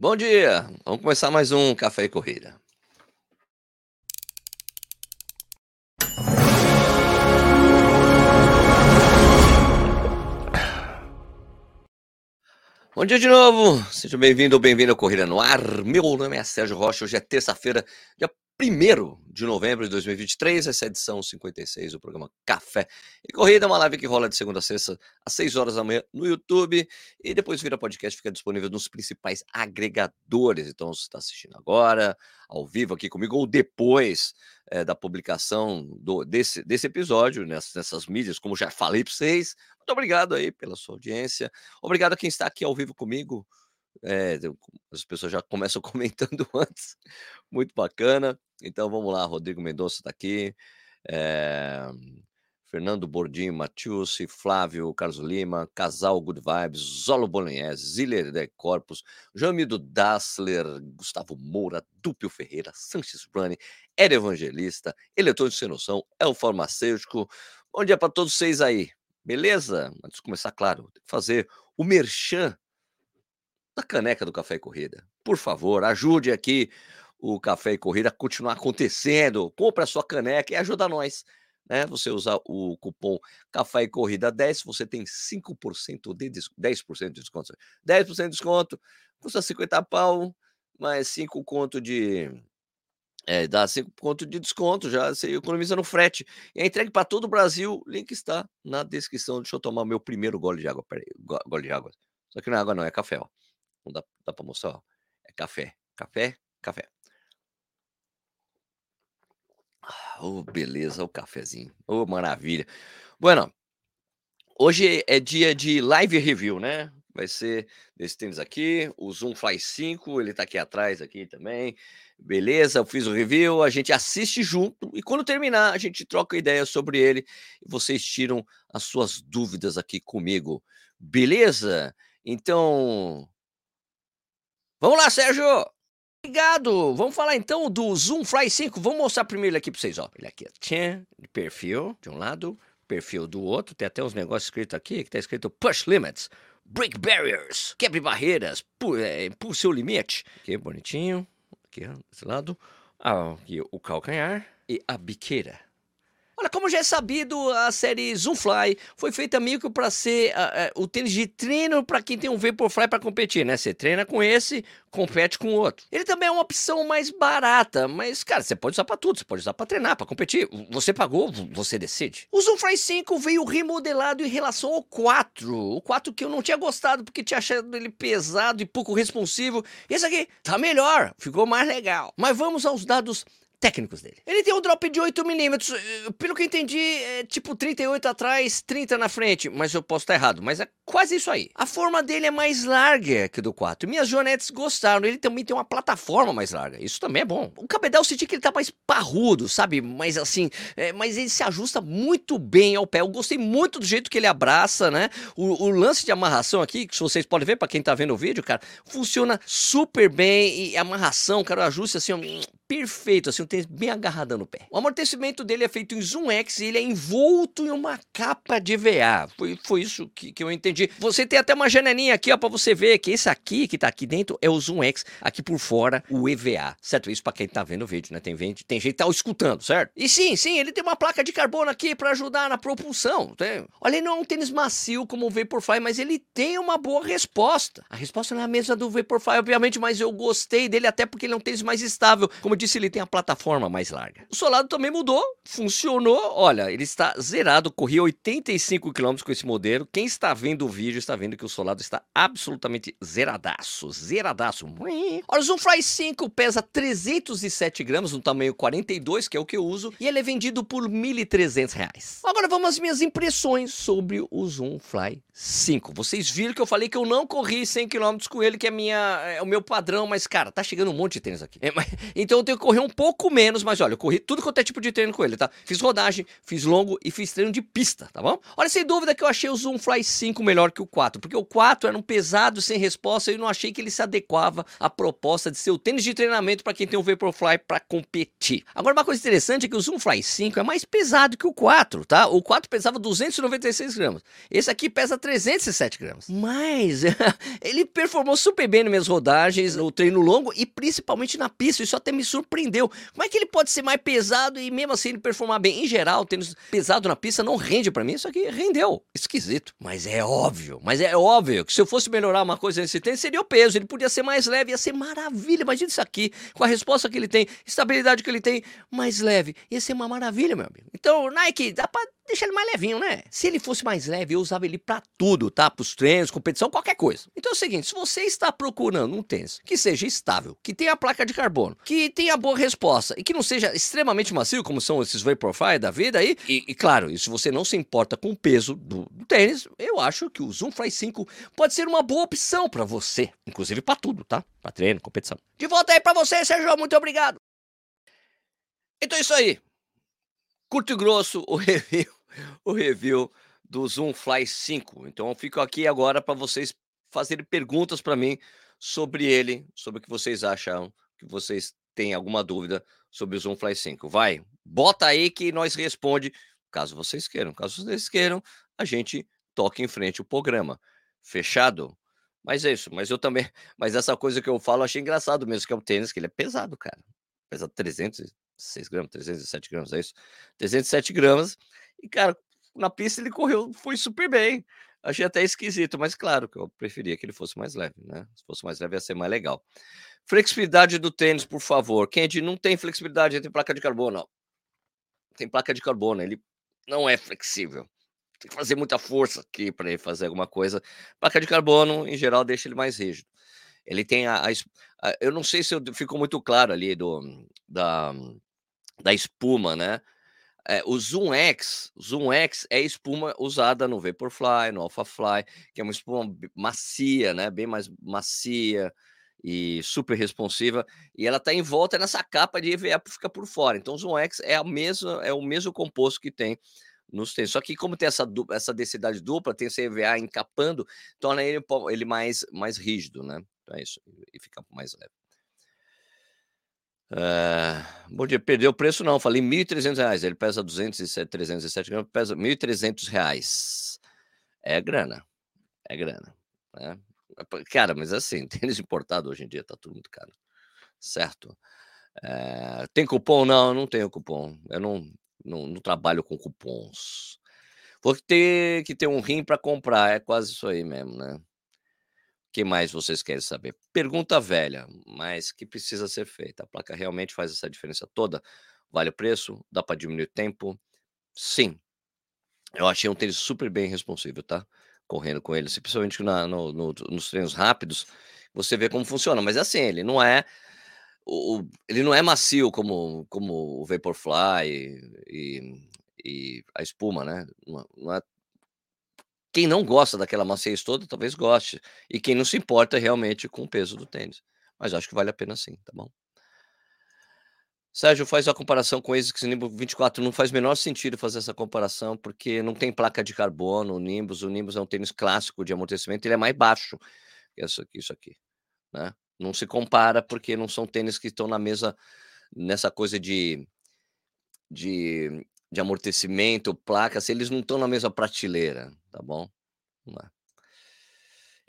Bom dia! Vamos começar mais um Café e Corrida. Bom dia de novo! Seja bem-vindo ou bem-vindo ao Corrida no Ar. Meu nome é Sérgio Rocha. Hoje é terça-feira, dia 1 de novembro de 2023, essa é edição 56 do programa Café e Corrida, uma live que rola de segunda a sexta às 6 horas da manhã no YouTube e depois vira podcast, fica disponível nos principais agregadores. Então, se está assistindo agora, ao vivo aqui comigo, ou depois é, da publicação do, desse, desse episódio, nessas, nessas mídias, como já falei para vocês, muito obrigado aí pela sua audiência. Obrigado a quem está aqui ao vivo comigo. É, as pessoas já começam comentando antes, muito bacana. Então vamos lá, Rodrigo Mendonça está aqui. É... Fernando Bordinho, Matiusi, Flávio Carlos Lima, Casal Good Vibes, Zolo Bolognese, Ziller de Corpus, Jamido Dassler, Gustavo Moura, Dúpio Ferreira, Sanches Brani, Era Evangelista, Eletrônico Sem Noção, El Farmacêutico. Bom dia para todos vocês aí, beleza? Antes de começar, claro, tem que fazer o merchan da caneca do Café e Corrida. Por favor, ajude aqui o Café e Corrida continuar acontecendo. Compre a sua caneca e ajuda nós. Né? Você usar o cupom Café e Corrida 10, você tem 5% de desconto, 10% de desconto. 10% de desconto, custa 50 pau, mais 5 conto de. É, dá 5 conto de desconto, já você economiza no frete. E é entregue para todo o Brasil. Link está na descrição. Deixa eu tomar meu primeiro gole de água. Peraí, gole de água. Só que não é água, não, é café. Ó. Não dá, dá para mostrar. Ó. É café. Café, café. Oh, beleza, o cafezinho. Oh, maravilha. Bueno, hoje é dia de live review, né? Vai ser desse tênis aqui, o Zoom Fly 5, ele tá aqui atrás aqui também. Beleza, eu fiz o review, a gente assiste junto e quando terminar, a gente troca ideia sobre ele e vocês tiram as suas dúvidas aqui comigo. Beleza? Então, vamos lá, Sérgio! Obrigado! Vamos falar então do Zoom Fly 5. Vamos mostrar primeiro ele aqui para vocês. Ó. Ele aqui, de perfil de um lado, perfil do outro. Tem até uns negócios escritos aqui que tá escrito Push Limits, Break Barriers, quebre barreiras, é, pulse o limite. Aqui, bonitinho. Aqui, desse lado. Ah, aqui o calcanhar e a biqueira. Olha, como já é sabido, a série Zoomfly foi feita meio que para ser uh, uh, o tênis de treino para quem tem um Vaporfly para competir, né? Você treina com esse, compete com o outro. Ele também é uma opção mais barata, mas, cara, você pode usar para tudo. Você pode usar para treinar, para competir. Você pagou, você decide. O Zoomfly 5 veio remodelado em relação ao 4. O 4 que eu não tinha gostado porque tinha achado ele pesado e pouco responsivo. Esse aqui tá melhor, ficou mais legal. Mas vamos aos dados técnicos dele. Ele tem um drop de 8mm, eh, pelo que eu entendi, é tipo 38 atrás, 30 na frente, mas eu posso estar errado, mas é quase isso aí. A forma dele é mais larga que do 4. Minhas joanetes gostaram, ele também tem uma plataforma mais larga, isso também é bom. O cabedal eu senti que ele tá mais parrudo, sabe? Mas assim, é, mas ele se ajusta muito bem ao pé. Eu gostei muito do jeito que ele abraça, né? O, o lance de amarração aqui, que vocês podem ver para quem tá vendo o vídeo, cara, funciona super bem e amarração, cara, o ajuste assim, perfeito, assim, um tênis bem agarrado no pé. O amortecimento dele é feito em Zoom X e ele é envolto em uma capa de EVA. Foi, foi isso que, que eu entendi. Você tem até uma janelinha aqui, ó, pra você ver que esse aqui que tá aqui dentro é o Zoom X, aqui por fora o EVA, certo? Isso pra quem tá vendo o vídeo, né? Tem, gente, tem gente que tá escutando, certo? E sim, sim, ele tem uma placa de carbono aqui para ajudar na propulsão. Tem... Olha, ele não é um tênis macio como o Vaporfly, mas ele tem uma boa resposta. A resposta não é a mesma do Vaporfly, obviamente, mas eu gostei dele até porque ele é um tênis mais estável. Como disse, ele tem a plataforma mais larga. O solado também mudou, funcionou. Olha, ele está zerado, corri 85 km com esse modelo. Quem está vendo o vídeo está vendo que o solado está absolutamente zeradaço, zeradaço. Olha, o Zoom Fly 5 pesa 307 gramas, no tamanho 42, que é o que eu uso, e ele é vendido por R$ 1.300. Agora vamos às minhas impressões sobre o Zoom Fly 5. Vocês viram que eu falei que eu não corri 100 km com ele, que é, minha, é o meu padrão, mas cara, tá chegando um monte de tênis aqui. É, mas, então tenho que correr um pouco menos, mas olha, eu corri tudo quanto é tipo de treino com ele, tá? Fiz rodagem, fiz longo e fiz treino de pista, tá bom? Olha, sem dúvida que eu achei o Zoom Fly 5 melhor que o 4, porque o 4 era um pesado sem resposta e eu não achei que ele se adequava à proposta de ser o tênis de treinamento para quem tem um Vaporfly para competir. Agora, uma coisa interessante é que o Zoom Fly 5 é mais pesado que o 4, tá? O 4 pesava 296 gramas, esse aqui pesa 307 gramas. Mas ele performou super bem nas minhas rodagens, no treino longo e principalmente na pista. Isso até me surpreendeu. Como é que ele pode ser mais pesado e mesmo assim ele performar bem? Em geral, tênis pesado na pista não rende para mim. Isso aqui rendeu. Esquisito. Mas é óbvio. Mas é óbvio que se eu fosse melhorar uma coisa nesse tênis, seria o peso. Ele podia ser mais leve, ia ser maravilha. Imagina isso aqui, com a resposta que ele tem, estabilidade que ele tem, mais leve. Ia ser uma maravilha, meu amigo. Então, Nike, dá pra deixar ele mais levinho, né? Se ele fosse mais leve, eu usava ele para tudo, tá? Pros treinos, competição, qualquer coisa. Então é o seguinte, se você está procurando um tênis que seja estável, que tenha placa de carbono, que tenha boa resposta e que não seja extremamente macio, como são esses Vaporfly da vida aí, e, e claro, se você não se importa com o peso do, do tênis, eu acho que o Zoom Fly 5 pode ser uma boa opção para você, inclusive para tudo, tá? Para treino, competição. De volta aí para você, Sérgio, muito obrigado. Então é isso aí. Curto e grosso o review o review do Zoom Fly 5. Então eu fico aqui agora para vocês fazerem perguntas para mim sobre ele, sobre o que vocês acham, que vocês têm alguma dúvida sobre o Zoom Fly 5. Vai, bota aí que nós responde, caso vocês queiram. Caso vocês queiram, a gente toca em frente o programa. Fechado? Mas é isso, mas eu também, mas essa coisa que eu falo, achei engraçado mesmo, que é o tênis, que ele é pesado, cara. Pesa 306 gramas, 307 gramas, é isso? 307 gramas e, cara, na pista ele correu, foi super bem. Achei até esquisito, mas claro que eu preferia que ele fosse mais leve, né? Se fosse mais leve ia ser mais legal. Flexibilidade do tênis, por favor. Candy, não tem flexibilidade entre placa de carbono. Tem placa de carbono, ele não é flexível. Tem que fazer muita força aqui para ele fazer alguma coisa. Placa de carbono, em geral, deixa ele mais rígido. Ele tem a, a, a eu não sei se ficou muito claro ali do da, da espuma, né? É, o Zoom X, Zoom X é espuma usada no Vaporfly, no Alphafly, que é uma espuma macia, né? Bem mais macia e super responsiva. E ela está em volta nessa capa de EVA para ficar por fora. Então o Zoom X é, a mesma, é o mesmo composto que tem nos tênis. Só que como tem essa, essa densidade dupla, tem esse EVA encapando, torna ele, ele mais, mais rígido, né? Então é isso, e fica mais leve. Uh, bom dia, perdeu o preço não, falei R$ 1.300, ele pesa 207, 307 gramas, pesa R$ 1.300. É grana, é grana. Né? Cara, mas assim, tênis importado hoje em dia tá tudo muito caro, certo? Uh, tem cupom? Não, não tenho cupom, eu não, não, não trabalho com cupons. Vou ter que ter um rim para comprar, é quase isso aí mesmo, né? Que mais vocês querem saber? Pergunta velha, mas que precisa ser feita. A placa realmente faz essa diferença toda? Vale o preço? Dá para diminuir o tempo? Sim. Eu achei um tênis super bem responsivo, tá? Correndo com ele, principalmente na, no, no, nos treinos rápidos, você vê como funciona. Mas é assim, ele não é o, ele não é macio como, como o Vaporfly e, e, e a espuma, né? Não, não é quem não gosta daquela maciez toda, talvez goste. E quem não se importa realmente com o peso do tênis. Mas acho que vale a pena sim, tá bom? Sérgio, faz a comparação com o ASICS Nimbus 24. Não faz o menor sentido fazer essa comparação, porque não tem placa de carbono, o Nimbus. O Nimbus é um tênis clássico de amortecimento, ele é mais baixo que isso aqui. Isso aqui né? Não se compara, porque não são tênis que estão na mesa, nessa coisa de, de de amortecimento, placas, eles não estão na mesma prateleira, tá bom?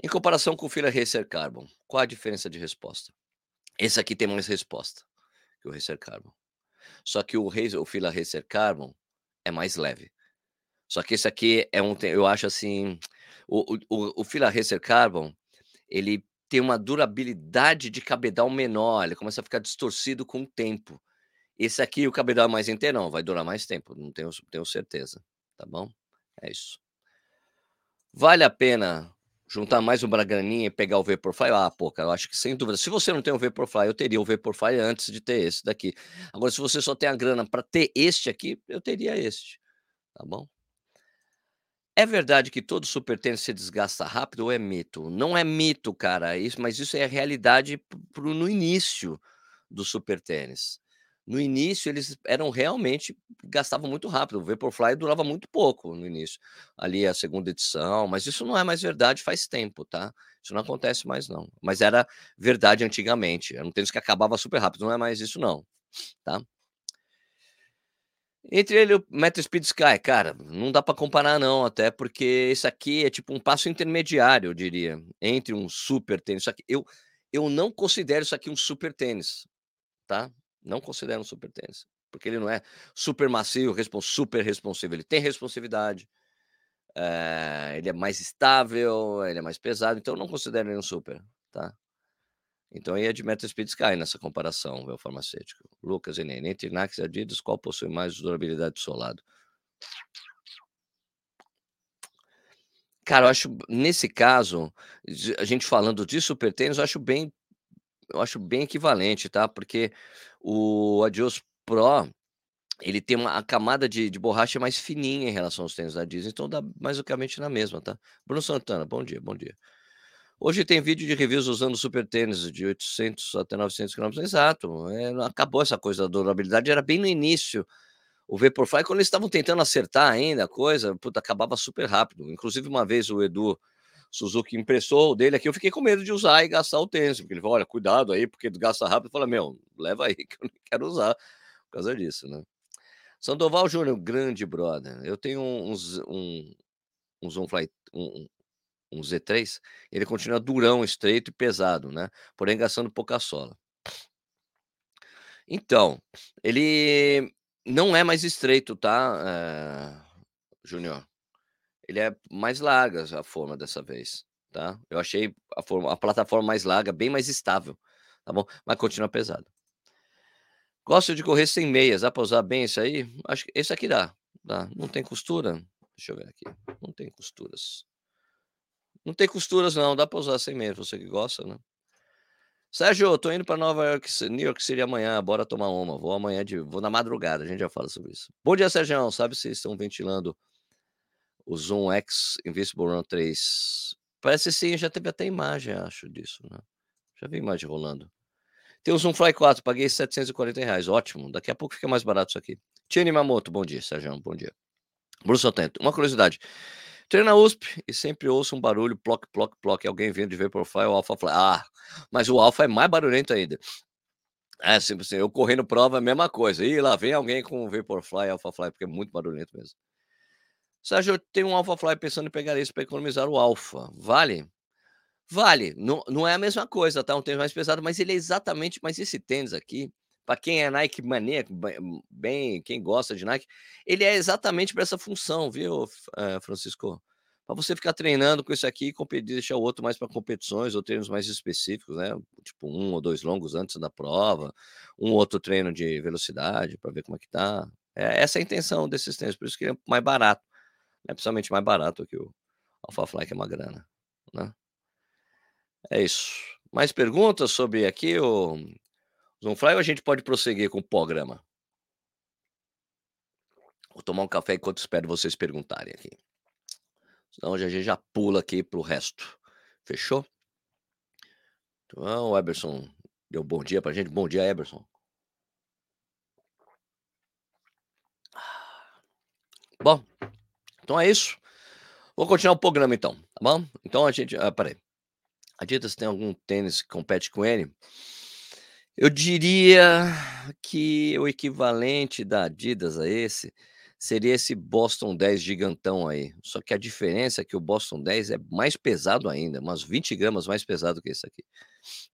Em comparação com o Fila Racer Carbon, qual a diferença de resposta? Esse aqui tem mais resposta que o Racer Carbon. Só que o, o Fila Racer Carbon é mais leve. Só que esse aqui é um, eu acho assim, o, o, o Fila Racer Carbon, ele tem uma durabilidade de cabedal menor, ele começa a ficar distorcido com o tempo. Esse aqui, o cabedal é mais inteirão, vai durar mais tempo, não tenho, tenho certeza, tá bom? É isso. Vale a pena juntar mais uma graninha e pegar o Vaporfly? Ah, pô, cara, eu acho que sem dúvida. Se você não tem o Vaporfly, eu teria o Vaporfly antes de ter esse daqui. Agora, se você só tem a grana para ter este aqui, eu teria este, tá bom? É verdade que todo super tênis se desgasta rápido ou é mito? Não é mito, cara, isso, mas isso é realidade pro, no início do super tênis. No início, eles eram realmente gastavam muito rápido. O Vaporfly durava muito pouco no início. Ali a segunda edição, mas isso não é mais verdade faz tempo, tá? Isso não acontece mais não. Mas era verdade antigamente. Era um tênis que acabava super rápido, não é mais isso não, tá? Entre ele e o Metro Speed Sky, cara, não dá para comparar não, até porque esse aqui é tipo um passo intermediário, eu diria, entre um super tênis. Isso aqui, eu, eu não considero isso aqui um super tênis, tá? Não considero um super tênis, porque ele não é super macio, super responsivo. Ele tem responsividade, é, ele é mais estável, ele é mais pesado, então não considero ele um super, tá? Então aí é de Meta Speed Sky nessa comparação, o farmacêutico. Lucas e entre Nike e Adidas, qual possui mais durabilidade do solado? Cara, eu acho, nesse caso, a gente falando de super tênis, eu acho bem eu acho bem equivalente, tá? Porque o Adios Pro, ele tem uma a camada de, de borracha mais fininha em relação aos tênis da Disney, então dá basicamente na mesma, tá? Bruno Santana, bom dia, bom dia. Hoje tem vídeo de reviews usando super tênis de 800 até 900 km, exato. É, acabou essa coisa da durabilidade, era bem no início. O Vaporfly, quando eles estavam tentando acertar ainda a coisa, puta, acabava super rápido. Inclusive, uma vez o Edu Suzuki impressou dele aqui, eu fiquei com medo de usar e gastar o tênis, porque ele falou, olha, cuidado aí, porque gasta rápido. Fala, meu, leva aí que eu não quero usar por causa disso, né? Sandoval Júnior, grande brother. Eu tenho uns, um, um um, um Z3, ele continua durão, estreito e pesado, né? Porém, gastando pouca sola. Então, ele não é mais estreito, tá, é, Júnior? Ele é mais larga a forma dessa vez, tá? Eu achei a, forma, a plataforma mais larga, bem mais estável, tá bom? Mas continua pesado. Gosto de correr sem meias, dá para usar bem isso aí? Acho que esse aqui dá, dá. Não tem costura? Deixa eu ver aqui. Não tem costuras. Não tem costuras não, dá para usar sem meias, você que gosta, né? Sérgio, tô indo para Nova York, New York City amanhã, bora tomar uma. Vou amanhã de, vou na madrugada, a gente já fala sobre isso. Bom dia, Sérgio. Sabe se estão ventilando o Zoom X Invisible Run 3. Parece sim, já teve até imagem, acho, disso, né? Já vi imagem rolando. Tem o Zoom Fly 4, paguei 740 reais, ótimo. Daqui a pouco fica mais barato isso aqui. Tiane Mamoto, bom dia, Sérgio, bom dia. Bruno Sotento, uma curiosidade. Treino na USP e sempre ouço um barulho, ploc, ploc, ploc, alguém vindo de Vaporfly ou Alpha Fly. Ah, mas o Alpha é mais barulhento ainda. É, sempre assim, eu correndo prova é a mesma coisa. E lá vem alguém com Vaporfly, Alpha Fly, porque é muito barulhento mesmo. Sérgio, eu tenho um AlphaFly pensando em pegar isso para economizar o Alpha. Vale? Vale. Não, não é a mesma coisa, tá? Um tênis mais pesado, mas ele é exatamente. Mas esse tênis aqui, para quem é Nike maníaco, bem, quem gosta de Nike, ele é exatamente para essa função, viu, eh, Francisco? Para você ficar treinando com isso aqui e deixar o outro mais para competições ou treinos mais específicos, né? Tipo um ou dois longos antes da prova, um outro treino de velocidade para ver como é que tá. É essa é a intenção desses tênis, por isso que ele é mais barato. É principalmente mais barato que o AlphaFly, que é uma grana, né? É isso. Mais perguntas sobre aqui o Zoomfly ou a gente pode prosseguir com o programa? Vou tomar um café enquanto espero vocês perguntarem aqui. Senão a gente já pula aqui pro resto. Fechou? Então, o Eberson deu bom dia pra gente. Bom dia, Eberson. Bom, então é isso. Vou continuar o programa então, tá bom? Então a gente. Ah, peraí. Adidas tem algum tênis que compete com ele? Eu diria que o equivalente da Adidas a esse seria esse Boston 10 gigantão aí. Só que a diferença é que o Boston 10 é mais pesado ainda, umas 20 gramas mais pesado que esse aqui.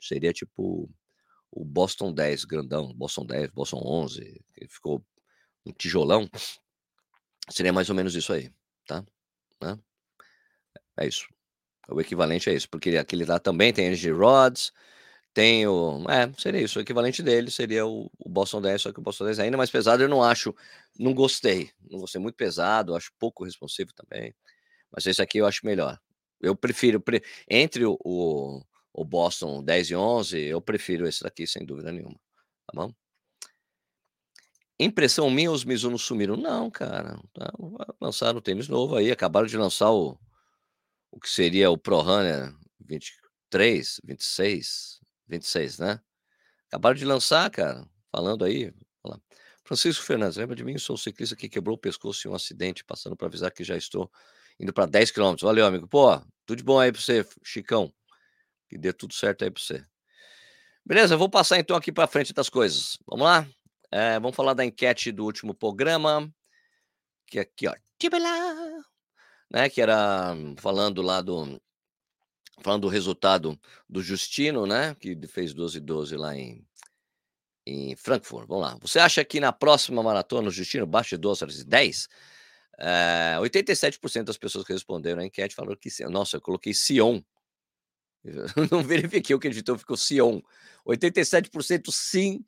Seria tipo o Boston 10 grandão, Boston 10, Boston 11, que ficou um tijolão. Seria mais ou menos isso aí tá? Né? É isso. O equivalente é isso, porque aquele lá também tem energy rods, tem o. É, seria isso. O equivalente dele seria o, o Boston 10, só que o Boston 10 é ainda mais pesado. Eu não acho, não gostei. Não gostei muito pesado, acho pouco responsivo também. Mas esse aqui eu acho melhor. Eu prefiro, pre... entre o, o, o Boston 10 e 11, eu prefiro esse daqui, sem dúvida nenhuma. Tá bom? Impressão minha, os Mizuno sumiram? Não, cara. Tá, lançaram tênis novo aí, acabaram de lançar o, o que seria o Pro Runner 23, 26, 26, né? Acabaram de lançar, cara, falando aí. Francisco Fernandes, lembra de mim? Sou o ciclista que quebrou o pescoço em um acidente, passando para avisar que já estou indo para 10 quilômetros. Valeu, amigo. Pô, tudo de bom aí para você, Chicão. Que dê tudo certo aí para você. Beleza, vou passar então aqui para frente das coisas. Vamos lá? É, vamos falar da enquete do último programa, que é aqui, ó. Né, que era falando lá do falando do resultado do Justino, né, que fez 12 12 lá em em Frankfurt. Vamos lá. Você acha que na próxima maratona o Justino baixa de 12 horas e 10? É, 87% das pessoas que responderam à enquete falaram que nossa, eu coloquei Sion. Eu não verifiquei o que editou, ficou Sion. 87% sim,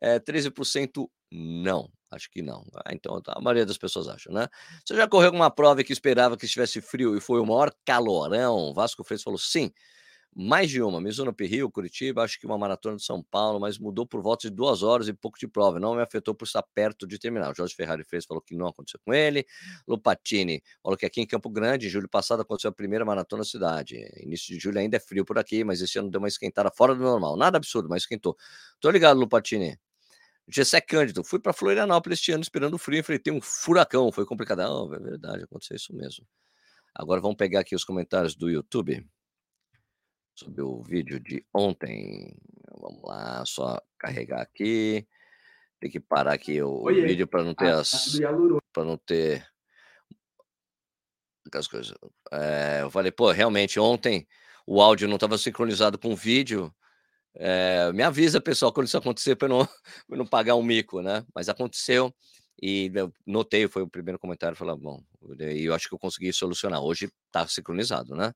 é, 13% não. Acho que não. Ah, então a maioria das pessoas acham, né? Você já correu alguma prova que esperava que estivesse frio e foi o maior calorão? Vasco Freitas falou sim. Mais de uma, Mizuno Rio, Curitiba, acho que uma maratona de São Paulo, mas mudou por volta de duas horas e pouco de prova. Não me afetou por estar perto de terminar. O Jorge Ferrari fez, falou que não aconteceu com ele. Lupatini falou que aqui em Campo Grande, julho passado, aconteceu a primeira maratona na cidade. Início de julho ainda é frio por aqui, mas esse ano deu uma esquentada fora do normal. Nada absurdo, mas esquentou. Tô ligado, Lupatini. Gessé Cândido, fui para Florianópolis este ano esperando frio, enfrentei um furacão, foi complicado. Não, é verdade, aconteceu isso mesmo. Agora vamos pegar aqui os comentários do YouTube sobre o vídeo de ontem. Vamos lá, só carregar aqui. Tem que parar aqui o Oiê. vídeo para não ter as. para não ter. As coisas. É, eu falei, pô, realmente ontem o áudio não estava sincronizado com o vídeo. É, me avisa, pessoal, quando isso acontecer, para não, não pagar um mico, né? Mas aconteceu e notei, foi o primeiro comentário, falei, bom, e eu acho que eu consegui solucionar. Hoje está sincronizado, né?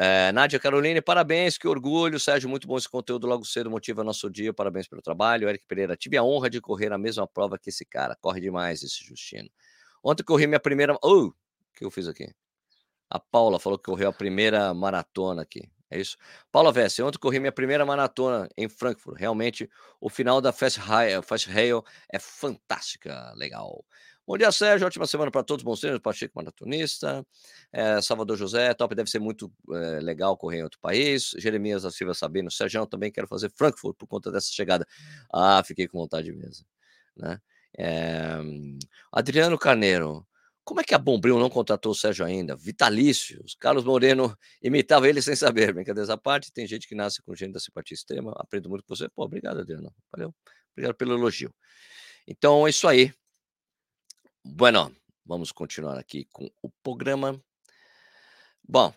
É, Nádia Caroline, parabéns, que orgulho. Sérgio, muito bom esse conteúdo logo cedo, motiva nosso dia. Parabéns pelo trabalho. Eric Pereira, tive a honra de correr a mesma prova que esse cara. Corre demais esse Justino. Ontem corri minha primeira. Oh, o que eu fiz aqui? A Paula falou que correu a primeira maratona aqui. É isso? Paula Vessi, ontem corri minha primeira maratona em Frankfurt. Realmente, o final da Fast Rail, Fast Rail é fantástica. Legal. Bom dia, Sérgio. Ótima semana para todos. Bons treinos, Pacheco Maratonista. É, Salvador José, top. Deve ser muito é, legal correr em outro país. Jeremias da Silva Sabino. Sérgio, também quero fazer Frankfurt por conta dessa chegada. Ah, fiquei com vontade mesmo. Né? É, Adriano Carneiro. Como é que a Bombril não contratou o Sérgio ainda? Vitalícios. Carlos Moreno imitava ele sem saber. Brincadeiras à parte, tem gente que nasce com gênio da simpatia extrema. Aprendo muito com você. Pô, obrigado, Adriano. Valeu. Obrigado pelo elogio. Então, é isso aí. Bueno, vamos continuar aqui com o programa. Bom,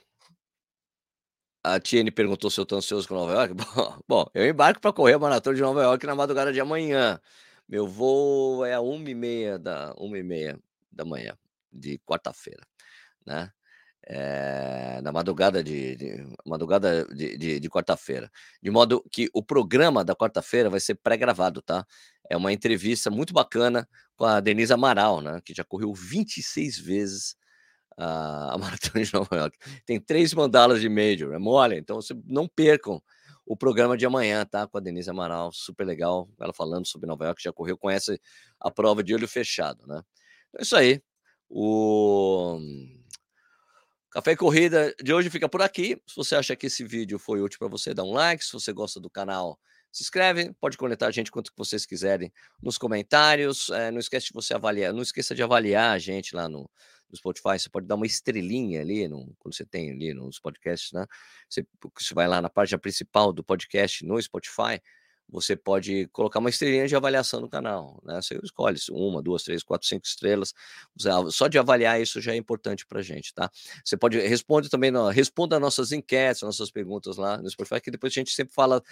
a Tiene perguntou se eu estou ansioso com Nova York. Bom, eu embarco para correr a maratona de Nova York na madrugada de amanhã. Meu voo é a 1h30 da, 1h30 da manhã, de quarta-feira, né? É, na madrugada de, de madrugada de, de, de quarta-feira. De modo que o programa da quarta-feira vai ser pré-gravado, tá? É uma entrevista muito bacana com a Denise Amaral, né? Que já correu 26 vezes a, a Maratona de Nova York. Tem três mandalas de Major, é mole. Então, você não percam o programa de amanhã, tá? Com a Denise Amaral, super legal. Ela falando sobre Nova York, já correu, conhece a prova de olho fechado, né? Então é isso aí. O Café e Corrida de hoje fica por aqui. Se você acha que esse vídeo foi útil para você, dá um like. Se você gosta do canal, se inscreve. Pode conectar a gente quanto que vocês quiserem nos comentários. É, não esquece de você avaliar, não esqueça de avaliar a gente lá no, no Spotify. Você pode dar uma estrelinha ali no, quando você tem ali nos podcasts, né? Você, você vai lá na página principal do podcast no Spotify você pode colocar uma estrelinha de avaliação no canal, né? Você escolhe uma, duas, três, quatro, cinco estrelas. Só de avaliar isso já é importante para gente, tá? Você pode responder também, responda nossas enquetes, nossas perguntas lá no Spotify, que depois a gente sempre fala,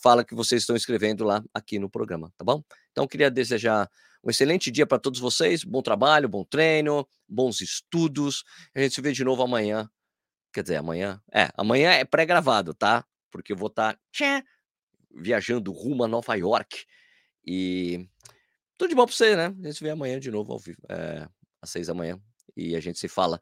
fala que vocês estão escrevendo lá aqui no programa, tá bom? Então, queria desejar um excelente dia para todos vocês, bom trabalho, bom treino, bons estudos. A gente se vê de novo amanhã. Quer dizer, amanhã? É, amanhã é pré-gravado, tá? Porque eu vou estar. Tá viajando rumo a Nova York. E tudo de bom para você, né? A gente se vê amanhã de novo ao vivo, é, às seis da manhã. E a gente se fala.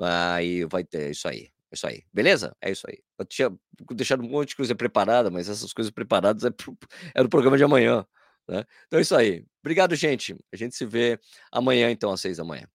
Aí vai ter isso aí. É isso aí. Beleza? É isso aí. Eu tinha deixado um monte de coisa preparada, mas essas coisas preparadas é, pro, é do programa de amanhã. Né? Então é isso aí. Obrigado, gente. A gente se vê amanhã, então, às seis da manhã.